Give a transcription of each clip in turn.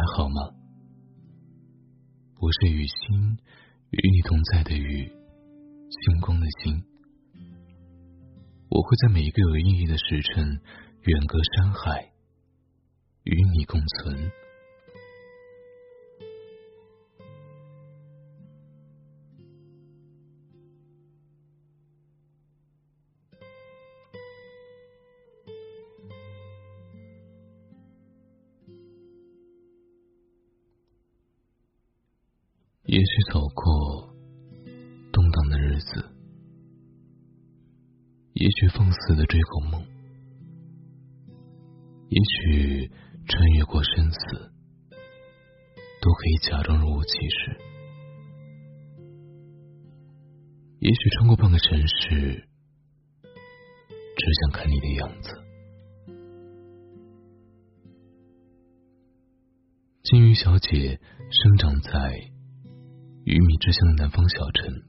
还好吗？我是雨欣，与你同在的雨，星光的星。我会在每一个有意义的时辰，远隔山海，与你共存。也许走过动荡的日子，也许放肆的追过梦，也许穿越过生死，都可以假装若无其事。也许穿过半个城市，只想看你的样子。金鱼小姐生长在。鱼米之乡的南方小城，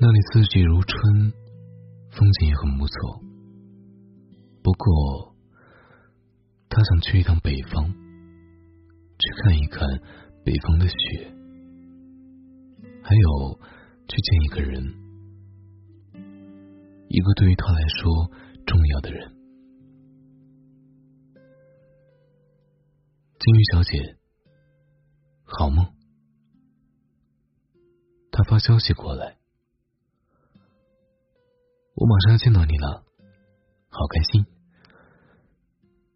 那里四季如春，风景也很不错。不过，他想去一趟北方，去看一看北方的雪，还有去见一个人，一个对于他来说重要的人。金鱼小姐，好梦。他发消息过来，我马上要见到你了，好开心。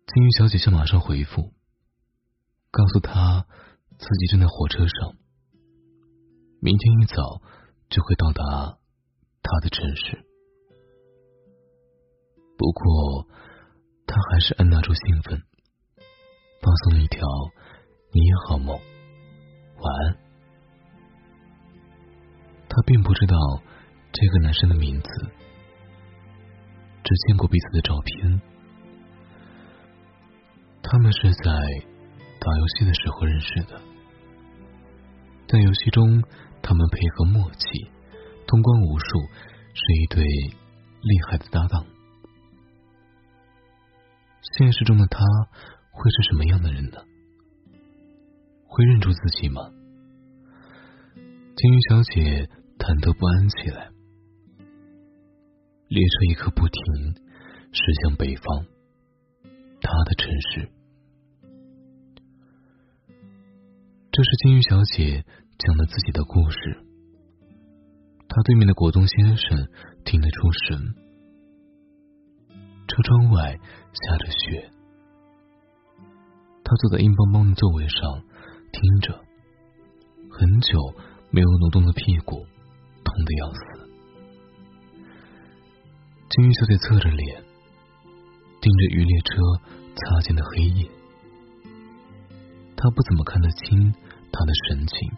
金鱼小姐就马上回复，告诉他自己正在火车上，明天一早就会到达他的城市。不过，他还是按捺住兴奋，发送了一条“你也好梦，晚安”。他并不知道这个男生的名字，只见过彼此的照片。他们是在打游戏的时候认识的，在游戏中，他们配合默契，通关无数，是一对厉害的搭档。现实中的他会是什么样的人呢？会认出自己吗？金鱼小姐。忐忑不安起来，列车一刻不停驶向北方，他的城市。这是金鱼小姐讲的自己的故事。她对面的果冻先生听得出神。车窗外下着雪，他坐在硬邦邦的座位上听着，很久没有挪动的屁股。痛的要死，金鱼小姐侧着脸，盯着鱼列车擦肩的黑夜。她不怎么看得清他的神情。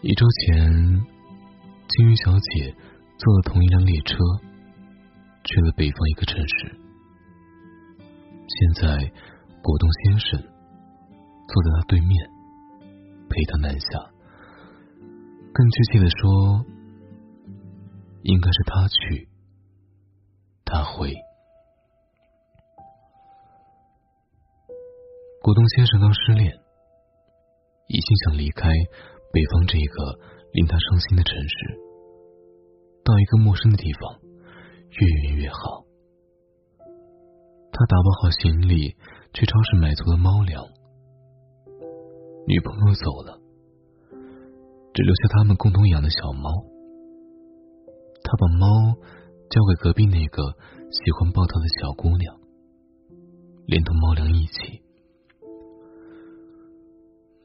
一周前，金鱼小姐坐了同一辆列车，去了北方一个城市。现在，果冻先生坐在他对面，陪他南下。更确切的说，应该是他去，他回。古东先生刚失恋，一心想离开北方这个令他伤心的城市，到一个陌生的地方，越远越好。他打包好行李，去超市买足了猫粮。女朋友走了。只留下他们共同养的小猫。他把猫交给隔壁那个喜欢抱他的小姑娘，连同猫粮一起。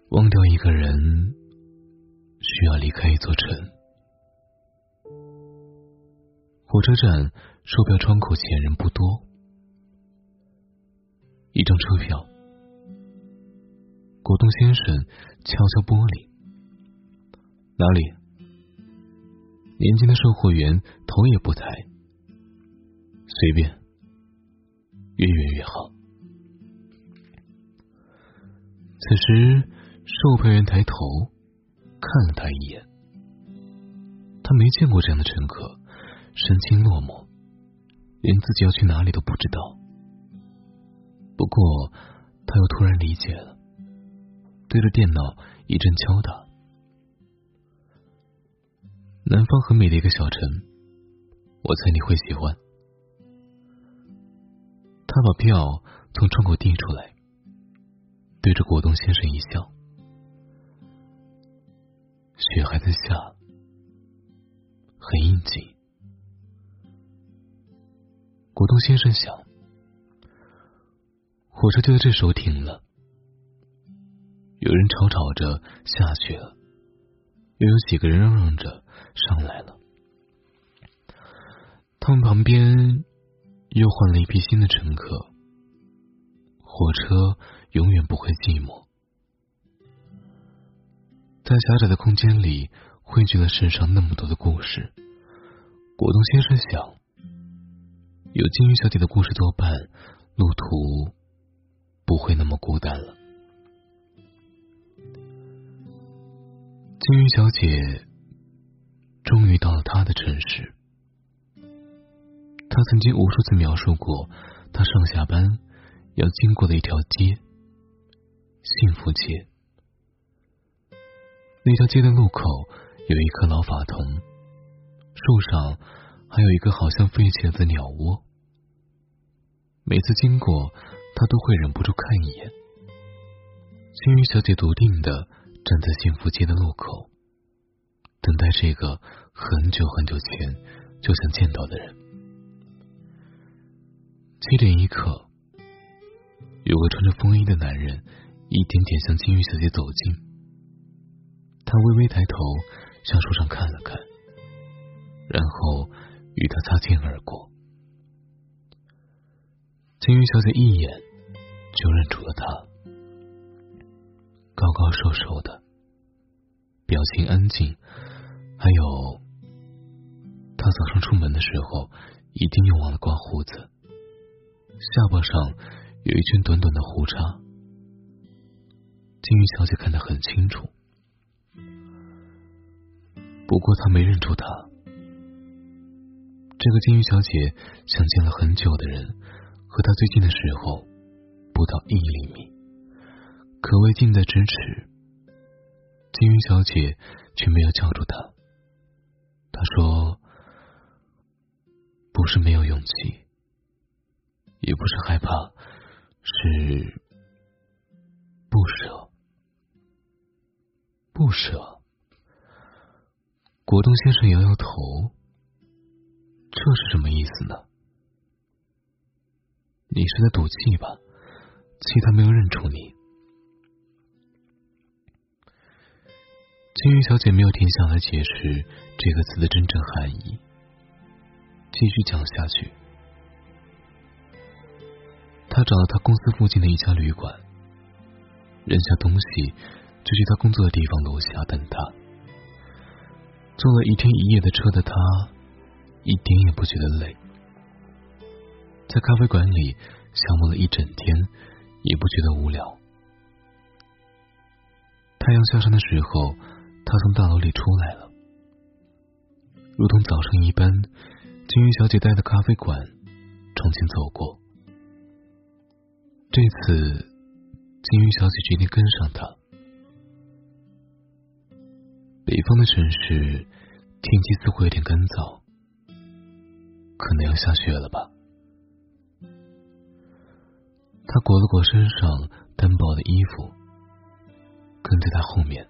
忘掉一个人，需要离开一座城。火车站售票窗口前人不多，一张车票。果冻先生敲敲玻璃。哪里？年轻的售货员头也不抬，随便，越远越好。此时，售票员抬头看了他一眼，他没见过这样的乘客，神情落寞，连自己要去哪里都不知道。不过，他又突然理解了，对着电脑一阵敲打。南方很美的一个小城，我猜你会喜欢。他把票从窗口递出来，对着果冻先生一笑。雪还在下，很应景。果冻先生想，火车就在这时候停了。有人吵吵着下去了，又有几个人嚷嚷着上来了。他们旁边又换了一批新的乘客。火车永远不会寂寞。在狭窄的空间里汇聚了世上那么多的故事，果冻先生想，有金鱼小姐的故事作伴，路途不会那么孤单了。小姐终于到了她的城市，她曾经无数次描述过她上下班要经过的一条街——幸福街。那条街的路口有一棵老法桐，树上还有一个好像废弃了的鸟窝。每次经过，他都会忍不住看一眼。金鱼小姐笃定的站在幸福街的路口，等待这个很久很久前就想见到的人。七点一刻，有个穿着风衣的男人一点点向金鱼小姐走近。他微微抬头，向树上看了看，然后与他擦肩而过。金鱼小姐一眼就认出了他，高高瘦瘦的，表情安静，还有他早上出门的时候一定又忘了刮胡子，下巴上有一圈短短的胡茬。金鱼小姐看得很清楚。不过她没认出他，这个金鱼小姐想见了很久的人，和他最近的时候不到一厘米，可谓近在咫尺。金鱼小姐却没有叫住他。她说：“不是没有勇气，也不是害怕，是不舍，不舍。”果冻先生摇摇头，这是什么意思呢？你是在赌气吧？气他没有认出你。青鱼小姐没有停下来解释这个词的真正含义，继续讲下去。他找到他公司附近的一家旅馆，扔下东西，就去他工作的地方楼下等他。坐了一天一夜的车的他，一点也不觉得累，在咖啡馆里消磨了一整天，也不觉得无聊。太阳下山的时候，他从大楼里出来了，如同早上一般，金鱼小姐待的咖啡馆重新走过。这次，金鱼小姐决定跟上他。北方的城市。天气似乎有点干燥，可能要下雪了吧？他裹了裹身上单薄的衣服，跟在他后面。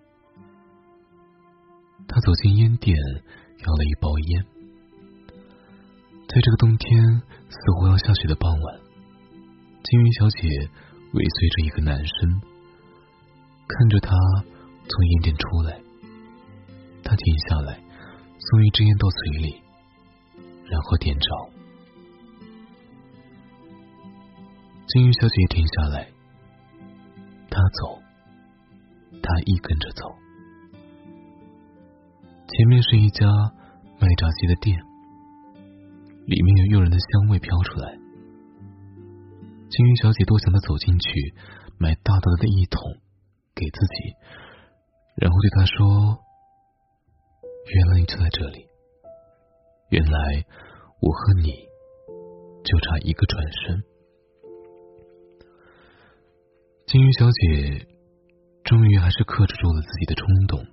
他走进烟店，要了一包烟。在这个冬天似乎要下雪的傍晚，金鱼小姐尾随着一个男生，看着他从烟店出来，他停下来。送一支烟到嘴里，然后点着。金鱼小姐停下来，他走，他亦跟着走。前面是一家卖炸鸡的店，里面有诱人的香味飘出来。金鱼小姐多想的走进去，买大大的一桶给自己，然后对他说。原来你就在这里。原来我和你就差一个转身。金鱼小姐终于还是克制住了自己的冲动，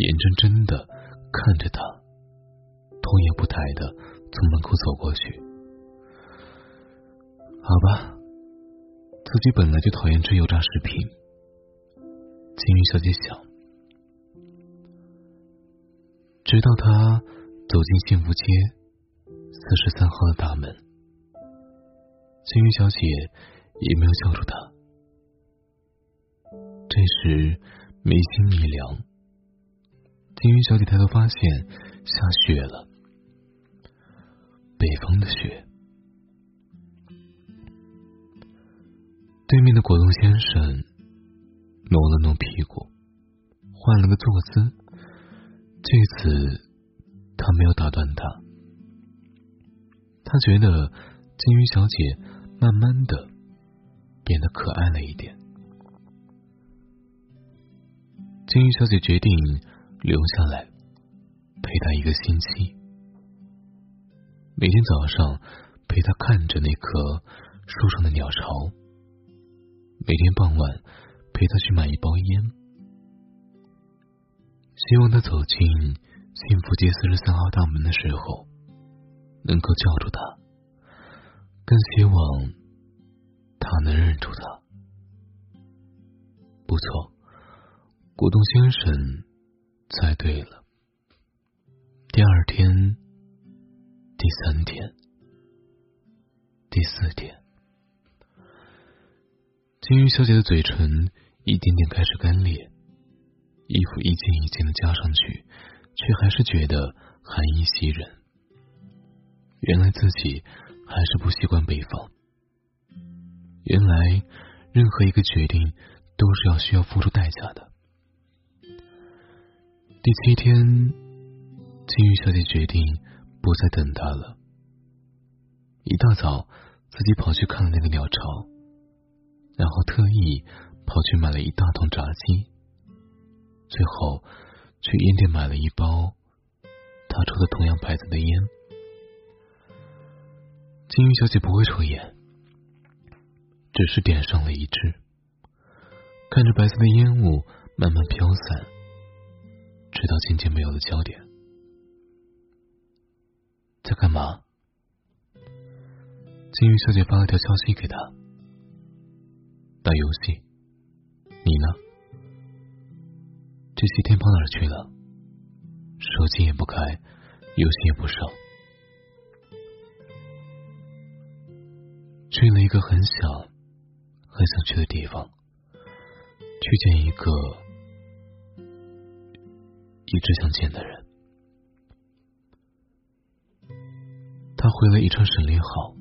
眼睁睁的看着他，头也不抬的从门口走过去。好吧，自己本来就讨厌吃油炸食品。金鱼小姐想，直到她走进幸福街四十三号的大门，金鱼小姐也没有叫住他。这时，眉心一凉，金鱼小姐抬头发现下雪了，北方的雪。对面的果冻先生挪了挪屁股，换了个坐姿。这次他没有打断他，他觉得金鱼小姐慢慢的变得可爱了一点。金鱼小姐决定留下来陪他一个星期，每天早上陪他看着那棵树上的鸟巢，每天傍晚陪他去买一包烟，希望他走进幸福街四十三号大门的时候能够叫住他，更希望他能认出他。不错。果冻先生猜对了。第二天、第三天、第四天，金鱼小姐的嘴唇一点点开始干裂，衣服一件一件的加上去，却还是觉得寒意袭人。原来自己还是不习惯北方。原来任何一个决定都是要需要付出代价的。第七天，金鱼小姐决定不再等他了。一大早，自己跑去看了那个鸟巢，然后特意跑去买了一大桶炸鸡，最后去烟店买了一包他抽的同样牌子的烟。金鱼小姐不会抽烟，只是点上了一支，看着白色的烟雾慢慢飘散。直到渐渐没有了焦点，在干嘛？金鱼小姐发了条消息给他：打游戏。你呢？这些天跑哪儿去了？手机也不开，游戏也不上，去了一个很小、很想去的地方，去见一个。一直想见的人，他回了一串省略号。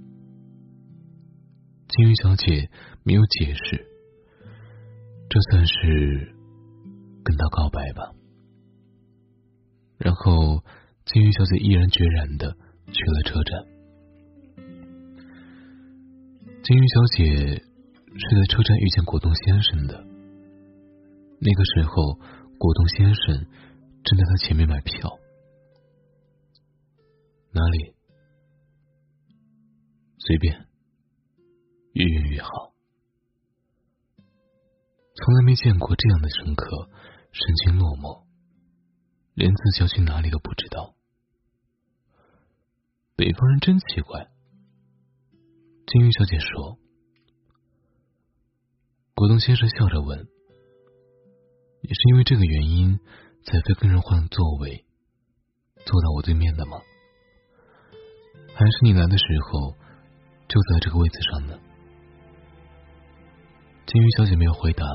金鱼小姐没有解释，这算是跟他告白吧。然后，金鱼小姐毅然决然的去了车站。金鱼小姐是在车站遇见果冻先生的。那个时候，果冻先生。正在他前面买票，哪里？随便，越远越好。从来没见过这样的乘客，神情落寞，连自己要去哪里都不知道。北方人真奇怪。金鱼小姐说。果冻先生笑着问：“也是因为这个原因？”才非跟人换座位，坐到我对面的吗？还是你来的时候就在这个位子上呢？金鱼小姐没有回答，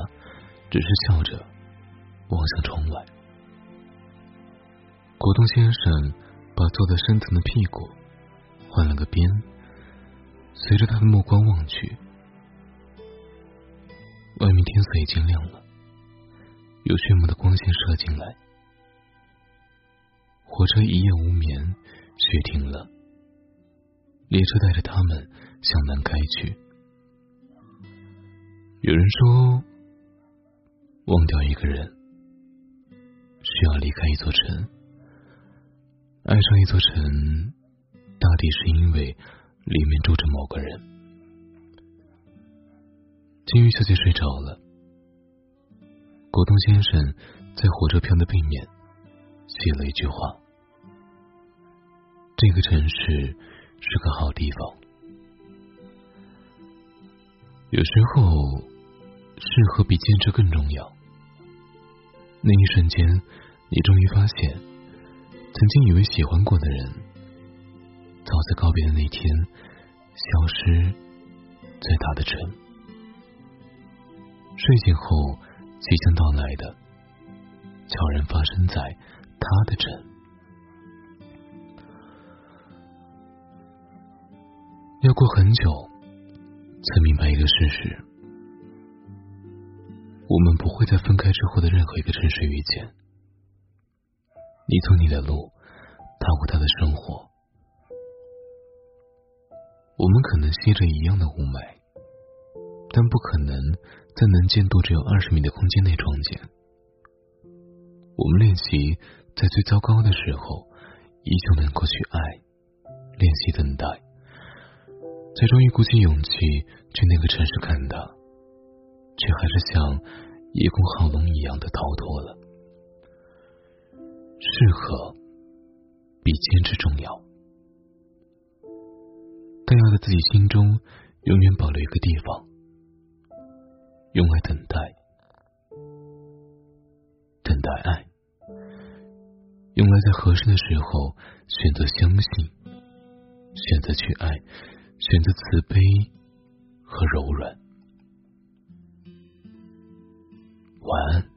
只是笑着望向窗外。果冻先生把坐在深层的屁股换了个边，随着他的目光望去，外面天色已经亮了。有炫目的光线射进来，火车一夜无眠，雪停了，列车带着他们向南开去。有人说，忘掉一个人，需要离开一座城；爱上一座城，大抵是因为里面住着某个人。金鱼小姐睡着了，果冻先生在火车票的背面写了一句话：“这个城市是个好地方。”有时候，适合比坚持更重要。那一瞬间，你终于发现，曾经以为喜欢过的人，早在告别的那天，消失在他的城。睡醒后，即将到来的，悄然发生在他的城。要过很久。才明白一个事实：我们不会在分开之后的任何一个城市遇见。你走你的路，他过他的生活。我们可能吸着一样的雾霾，但不可能在能见度只有二十米的空间内撞见。我们练习在最糟糕的时候，依旧能够去爱，练习等待。才终于鼓起勇气去那个城市看他，却还是像叶公好龙一样的逃脱了。适合比坚持重要，但要在自己心中永远保留一个地方，用来等待，等待爱，用来在合适的时候选择相信，选择去爱。选择慈悲和柔软。晚安。